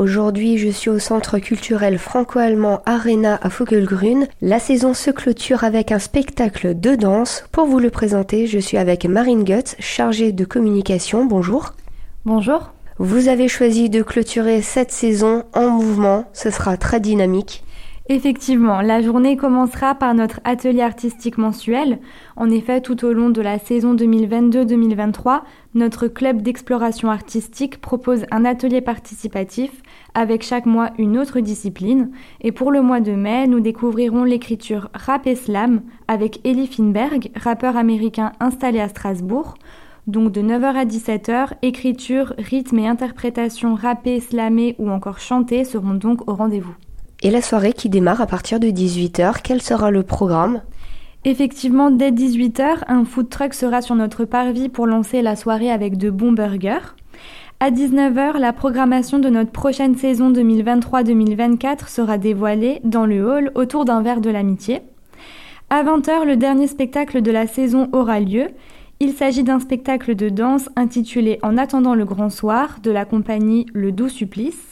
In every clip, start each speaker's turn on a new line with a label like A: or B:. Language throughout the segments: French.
A: Aujourd'hui, je suis au centre culturel franco-allemand Arena à Vogelgrün. La saison se clôture avec un spectacle de danse. Pour vous le présenter, je suis avec Marine Gutz, chargée de communication. Bonjour.
B: Bonjour.
A: Vous avez choisi de clôturer cette saison en mouvement. Ce sera très dynamique.
B: Effectivement, la journée commencera par notre atelier artistique mensuel. En effet, tout au long de la saison 2022-2023, notre club d'exploration artistique propose un atelier participatif avec chaque mois une autre discipline. Et pour le mois de mai, nous découvrirons l'écriture rap et slam avec Ellie Finberg, rappeur américain installé à Strasbourg. Donc de 9h à 17h, écriture, rythme et interprétation rappée, slamée ou encore chantée seront donc au rendez-vous.
A: Et la soirée qui démarre à partir de 18h, quel sera le programme?
B: Effectivement, dès 18h, un food truck sera sur notre parvis pour lancer la soirée avec de bons burgers. À 19h, la programmation de notre prochaine saison 2023-2024 sera dévoilée dans le hall autour d'un verre de l'amitié. À 20h, le dernier spectacle de la saison aura lieu. Il s'agit d'un spectacle de danse intitulé En attendant le grand soir de la compagnie Le Doux Supplice.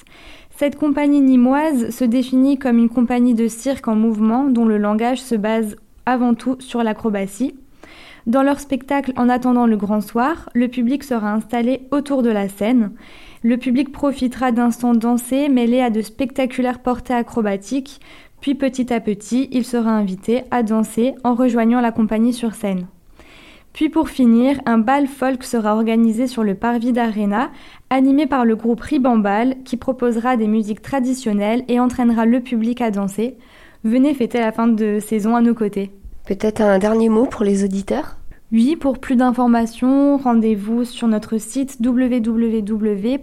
B: Cette compagnie nimoise se définit comme une compagnie de cirque en mouvement dont le langage se base avant tout sur l'acrobatie. Dans leur spectacle En attendant le grand soir, le public sera installé autour de la scène. Le public profitera d'instants dansés mêlés à de spectaculaires portées acrobatiques, puis petit à petit, il sera invité à danser en rejoignant la compagnie sur scène. Puis pour finir, un bal folk sera organisé sur le parvis d'Arena, animé par le groupe Ribambal, qui proposera des musiques traditionnelles et entraînera le public à danser. Venez fêter la fin de saison à nos côtés.
A: Peut-être un dernier mot pour les auditeurs?
B: Oui, pour plus d'informations, rendez-vous sur notre site www.arena.eu.